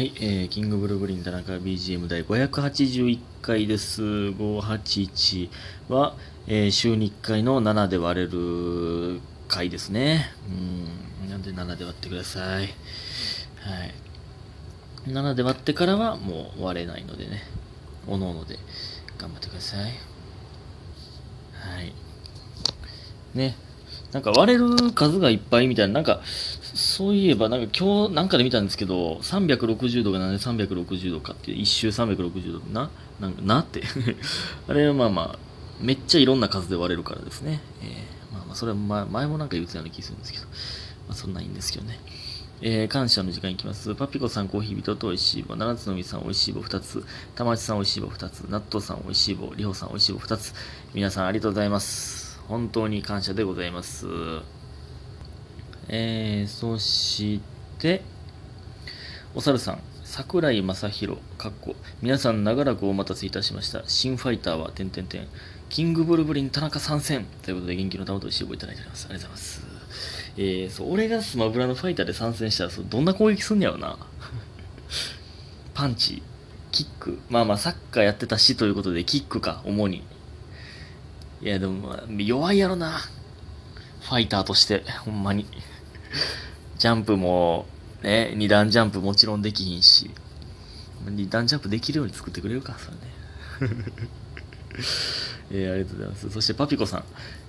はい、えー、キングブルーブリン田中 BGM 第581回です。581は、えー週に1回の7で割れる回ですね。うん、なんで7で割ってください。はい。7で割ってからはもう割れないのでね、おのおので頑張ってください。はい。ね。なんか割れる数がいっぱいみたいな、なんか、そういえば、なんか今日なんかで見たんですけど、360度がなんで360度かっていう、一周360度な、なんかなって。あれはまあまあ、めっちゃいろんな数で割れるからですね。えーまあまあ、それは前前もなんか言ってたような気するんですけど、まあそんなんいいんですけどね。えー感謝の時間いきます。パピコさん、コーヒー人と美味しい棒。七つのみさん、美味しい棒2つ。玉内さん、美味しい棒2つ。納豆さん、美味しい棒。りほさん、美味しい棒2つ。皆さん、ありがとうございます。本当に感謝でございます。えー、そして、お猿さん、桜井正宏、かっこ、皆さん長らくお待たせいたしました。新ファイターは、てんてんてん、キングブルブリン田中参戦ということで、元気の玉と一緒をいただいております。ありがとうございます。えー、そう、俺がスマブラのファイターで参戦したら、そうどんな攻撃すんねやろな。パンチ、キック、まあまあ、サッカーやってたしということで、キックか、主に。いや、でも、弱いやろな。ファイターとして、ほんまに。ジャンプも、ね、二段ジャンプもちろんできひんし、二段ジャンプできるように作ってくれるか、それね。えーありがとうございます。そして、パピコさん。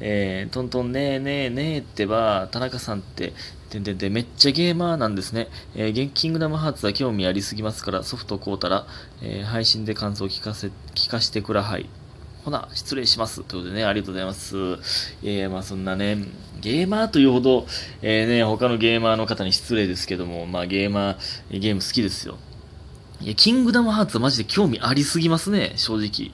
えートントンねえねえねえってば、田中さんって、てんてんてんめっちゃゲーマーなんですね。えーゲンキングダムハーツは興味ありすぎますから、ソフト買うたら、えー配信で感想聞かせ、聞かせてください。ほな、失礼します。ということでね、ありがとうございます。えー、まあそんなね、ゲーマーというほど、えーね、他のゲーマーの方に失礼ですけども、まあゲーマー、ゲーム好きですよ。いや、キングダムハーツはマジで興味ありすぎますね、正直。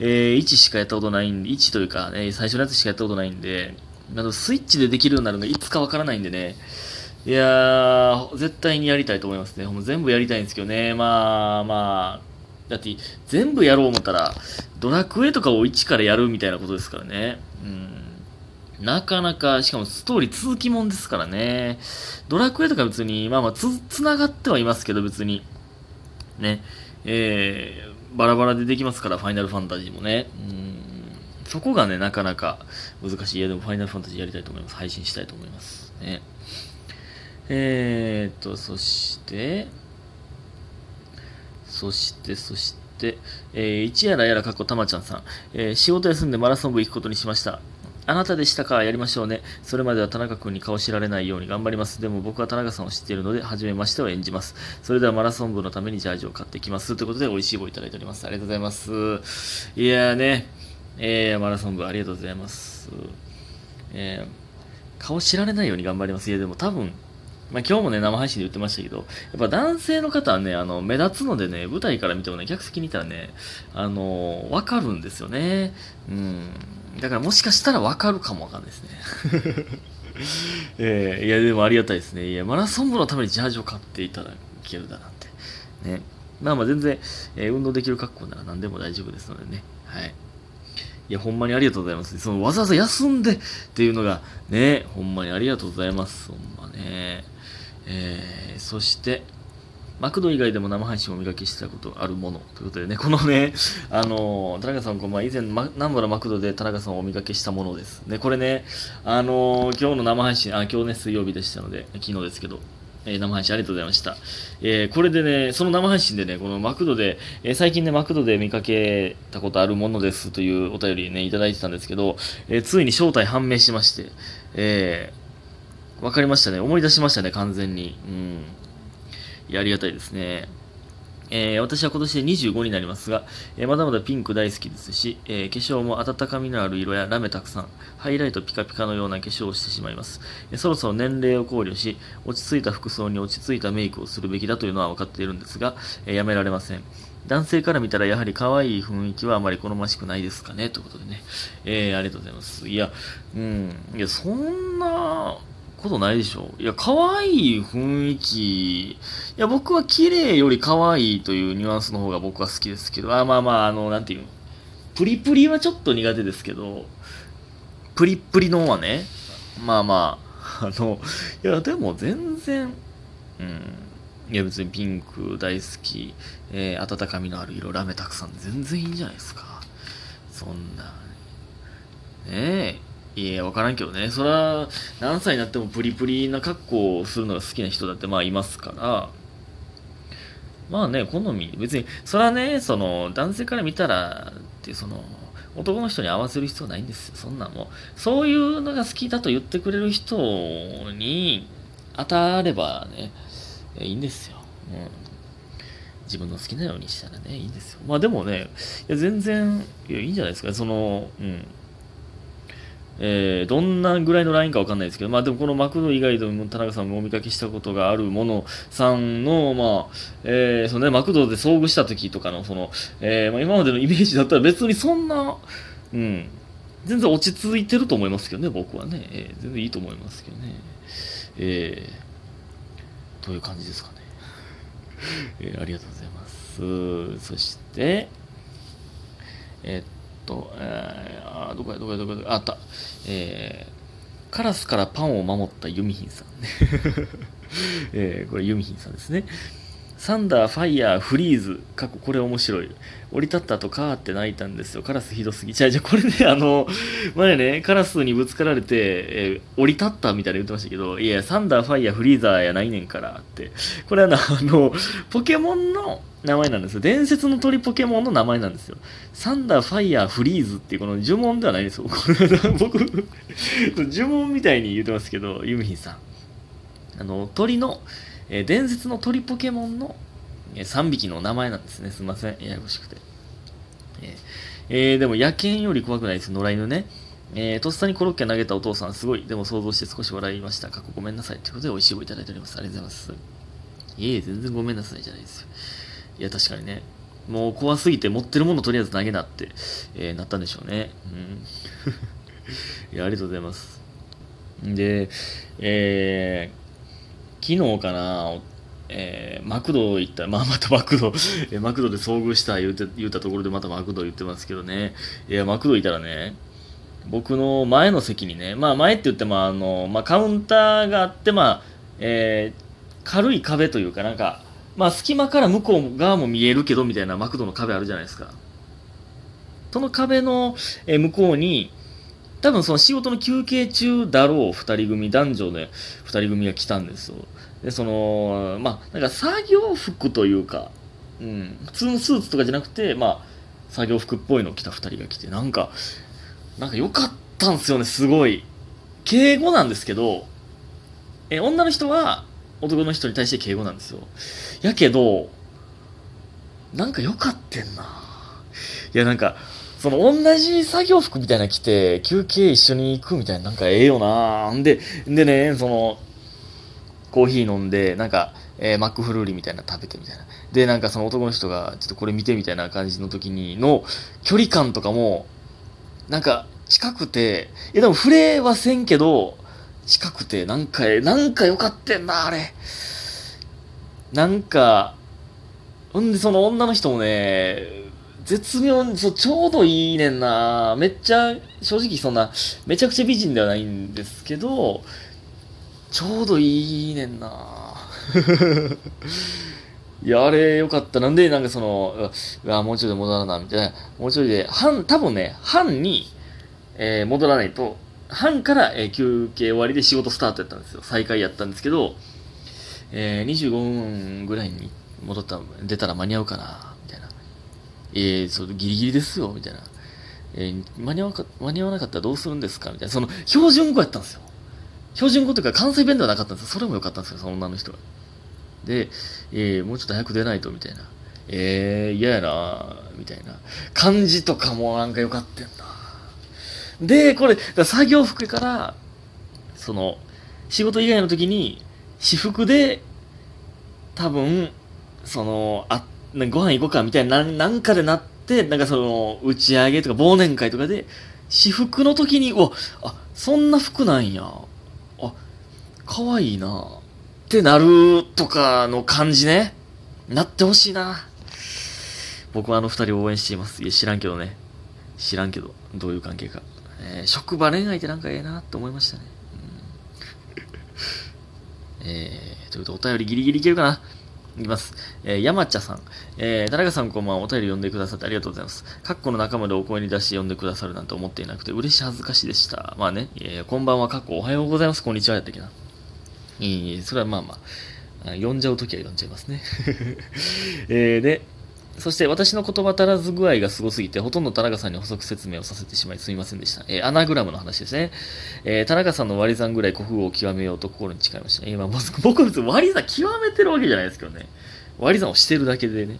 えー、1しかやったことないんで、1というか、ね、最初のやつしかやったことないんで、あのスイッチでできるようになるのがいつかわからないんでね、いやー、絶対にやりたいと思いますね。ほん全部やりたいんですけどね、まあまあ、だって全部やろう思ったら、ドラクエとかを1からやるみたいなことですからね。うん。なかなか、しかもストーリー続きもんですからね。ドラクエとか別に、まあまあつ、つながってはいますけど、別に。ね。えー、バラバラでできますから、ファイナルファンタジーもね。うん。そこがね、なかなか難しい。いや、でもファイナルファンタジーやりたいと思います。配信したいと思います。ね。えーっと、そして、そして、そして、えー、一やらやらかっこたまちゃんさん、えー仕事休んでマラソン部行くことにしました。あなたでしたか？やりましょうね。それまでは田中君に顔知られないように頑張ります。でも僕は田中さんを知っているので、初めましてを演じます。それではマラソン部のためにジャージを買ってきます。ということで、美味しい棒いただいております。ありがとうございます。いやーね、えー、マラソン部ありがとうございます。えー、顔知られないように頑張ります。いや、でも多分、まあ、今日もね、生配信で言ってましたけど、やっぱ男性の方はね、あの、目立つのでね、舞台から見てもね、客席にいたらね、あのーわかるんですよね。うん。だからもしかしたらわかるかもわかんないですね。えーいや、でもありがたいですね。いや、マラソン部のためにジャージを買っていただけるだなんて。ね。まあまあ全然、えー運動できる格好なら何でも大丈夫ですのでね。はい。いや、ほんまにありがとうございます。そのわざわざ休んでっていうのが、ね、ほんまにありがとうございます。ほんまね。えー、そして、マクド以外でも生配信をお見かけしたことあるものということでね、このね、あのー田中さん、こうまあ、以前、ま、南原マクドで田中さんをお見かけしたものです。ね、これね、あのー今日の生配信、あ、今日ね、水曜日でしたので、昨日ですけど、えー生配信ありがとうございました。えーこれでね、その生配信でね、このマクドで、えー最近ね、マクドで見かけたことあるものですというお便りね、いただいてたんですけど、えついに正体判明しまして、えーわかりましたね。思い出しましたね、完全に。うん。いや、ありがたいですね。えー私は今年で25になりますが、えーまだまだピンク大好きですし、えー化粧も温かみのある色やラメたくさん、ハイライトピカピカのような化粧をしてしまいます。えそろそろ年齢を考慮し、落ち着いた服装に落ち着いたメイクをするべきだというのは分かっているんですが、えやめられません。男性から見たらやはり可愛い雰囲気はあまり好ましくないですかね？ということでね。えーありがとうございます。いや、うん。いや、そんなことないでしょ。いや、可愛い雰囲気。いや、僕は綺麗より可愛いというニュアンスの方が僕は好きですけど、あ、まあまあ、あの、なんていうの。プリプリはちょっと苦手ですけど、プリプリのはね、まあまあ、あの、いや、でも全然、うん。いや別にピンク大好き、えー、温かみのある色、ラメたくさん、全然いいんじゃないですか。そんな。ねえ。いや、わからんけどね。そら、何歳になってもプリプリな格好をするのが好きな人だってまあいますから、まあね、好み、別に、それはね、その、男性から見たら、ってその、男の人に合わせる必要ないんですよ。そんなんもう。そういうのが好きだと言ってくれる人に当たればね、いいんですよ。うん。自分の好きなようにしたらね、いいんですよ。まあでもね、いや全然いや、いいんじゃないですか。その、うん。えー、どんなぐらいのラインかわかんないですけど、まあでもこのマクド以外でも田中さんもお見かけしたことがあるものさんの、まあ、えー、そのね、マクドで遭遇した時とかの、その、えー、まあ今までのイメージだったら別にそんな、うん、全然落ち着いてると思いますけどね、僕はね。えー、全然いいと思いますけどね。えー、という感じですかね。えー、ありがとうございます。そして、えー、っと、えー、あ、どこや、どこや、どこや、あった。えー、カラスからパンを守ったユミヒンさん。えー、これユミヒンさんですね。サンダー、ファイヤー、フリーズ。過去これ面白い。降り立ったとカーって泣いたんですよ。カラスひどすぎ。じゃあ、じゃこれね、あの、前ね、カラスにぶつかられて、えー、降り立ったみたいな言ってましたけど、いや、サンダー、ファイヤー、フリーザーやないねんからって。これはな、あの、ポケモンの名前なんですよ。伝説の鳥ポケモンの名前なんですよ。サンダー、ファイヤー、フリーズっていうこの呪文ではないですよ。こ れ僕、呪文みたいに言ってますけど、ユミヒンさん。あの、鳥の、えー、伝説の鳥ポケモンの、えー、3匹の名前なんですね。すいません。ややこしくて。えー、えー、でも野犬より怖くないです。野良犬ね。えー、とっさにコロッケ投げたお父さん、すごい。でも想像して少し笑いました。過去ごめんなさい。ということで、美味しい棒いただいております。ありがとうございます。いえ、全然ごめんなさいじゃないですよ。いや、確かにね。もう怖すぎて持ってるものとりあえず投げなって、えー、なったんでしょうね。うん。いや、ありがとうございます。で、えー、日かな、えー、マクド行ったまあ、またマクド、えマクドで遭遇した言うて言うたところでまたマクド言ってますけどね。いや、マクドいたらね、僕の前の席にね、まあ前って言ってもあの、まあカウンターがあって、まあ、えー、軽い壁というかなんか、まあ隙間から向こう側も見えるけどみたいなマクドの壁あるじゃないですか。その壁の、え向こうに、多分その仕事の休憩中だろう二人組、男女で二人組が来たんですよ。で、その、まあ、なんか作業服というか、うん、普通のスーツとかじゃなくて、まあ、作業服っぽいの着た二人が来て、なんか、なんか良かったんですよね、すごい。敬語なんですけど、え、女の人は男の人に対して敬語なんですよ。やけど、なんか良かってんな。いや、なんか、その同じ作業服みたいな着て、休憩一緒に行くみたいな、なんかええよなんで、でね、その、コーヒー飲んで、なんか、えー、マックフルーリーみたいな食べてみたいな。で、なんかその男の人が、ちょっとこれ見てみたいな感じの時にの、距離感とかも、なんか、近くて、いやでも触れはせんけど、近くて、なんか、なんか良かってんな、あれ。なんか、ほんでその女の人もね、絶妙に、そう、ちょうどいいねんな。めっちゃ、正直そんな、めちゃくちゃ美人ではないんですけど、ちょうどいいねんな。いや、あれよかった。なんで、なんかその、うわ、もうちょいで戻らな、みたいな。もうちょいで、半、多分ね、半に、えー、戻らないと、半から、えー、休憩終わりで仕事スタートやったんですよ。再開やったんですけど、えー、25分ぐらいに戻った、出たら間に合うかな。えー、そギリギリですよ、みたいな。えー、間に合わか間に合わなかったらどうするんですかみたいな。その、標準語やったんですよ。標準語というか関西弁ではなかったんですよ。それも良かったんですよ、その女の人が。で、えー、もうちょっと早く出ないと、みたいな。えー、嫌やなみたいな。感じとかもなんか良かったんだ。で、これ、作業服から、その、仕事以外の時に、私服で、多分、その、あって、ご飯行こうかみたいな、なんかでなって、なんかその、打ち上げとか忘年会とかで、私服の時に、おあ、そんな服なんや。あ、かわいいな。ってなるとかの感じね。なってほしいな。僕はあの二人応援しています。いや、知らんけどね。知らんけど、どういう関係か。えー、職場恋愛ってなんかええなって思いましたね。うん、えー、ということでお便りギリギリいけるかないきます。えー、山茶さん。えー、田中さんこんばんは。お便り読んでくださってありがとうございます。カッコの中までお声に出して読んでくださるなんて思っていなくて、嬉し恥ずかしでした。まあね、えー、こんばんは、カッコおはようございます。こんにちはやったっけな。いいそれはまあまあ、あ読んじゃうときは読んじゃいますね。えー、で、そして私の言葉足らず具合がすごすぎて、ほとんど田中さんに補足説明をさせてしまいすみませんでした。えーアナグラムの話ですね。えー田中さんの割り算ぐらい国語を極めようと心に誓いました。えーまあ、僕別に割り算極めてるわけじゃないですけどね。割り算をしてるだけでね。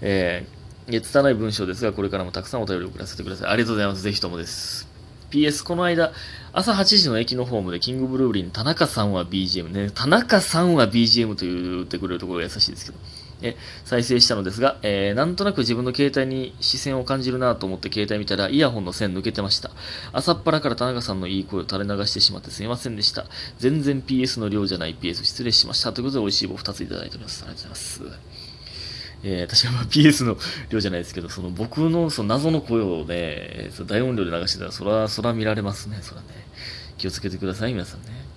えー、いや拙い文章ですが、これからもたくさんお便りを送らせてください。ありがとうございます。ぜひともです。PS、この間、朝8時の駅のホームでキングブルーリーに田中さんは BGM ね、田中さんは BGM と言ってくれるところが優しいですけど、え再生したのですが、えーなんとなく自分の携帯に視線を感じるなと思って携帯見たらイヤホンの線抜けてました。朝っぱらから田中さんのいい声を垂れ流してしまってすみませんでした。全然 PS の量じゃない PS 失礼しました。ということで美味しい棒2ついただいております。ありがとうございます。えー、私は PS の量じゃないですけど、その僕のその謎の声をね、大音量で流してたら、そら、そら見られますね、そらね。気をつけてください、皆さんね。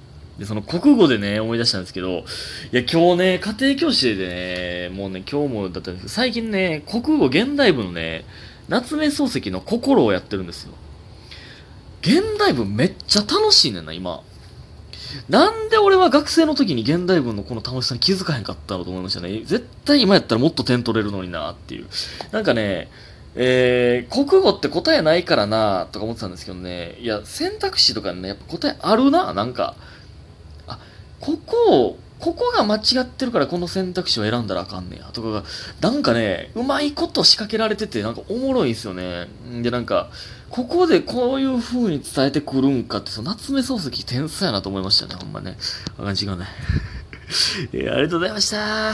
で、その国語でね、思い出したんですけど、いや、今日ね、家庭教師でね、もうね、今日もだったんですけど、最近ね、国語現代文のね、夏目漱石の心をやってるんですよ。現代文めっちゃ楽しいねんな、今。なんで俺は学生の時に現代文のこの楽しさに気づかへんかったのと思いましたね。絶対今やったらもっと点取れるのになっていう。なんかね、えー、国語って答えないからなとか思ってたんですけどね、いや、選択肢とかね、やっぱ答えあるな、なんか。あ、ここを、ここが間違ってるからこの選択肢を選んだらあかんねや、とかが、なんかね、うまいこと仕掛けられてて、なんかおもろいんすよね。んで、なんか、ここでこういう風に伝えてくるんかって、その夏目漱石天才やなと思いましたね、ほんまね。あかん、違うね。えーありがとうございました。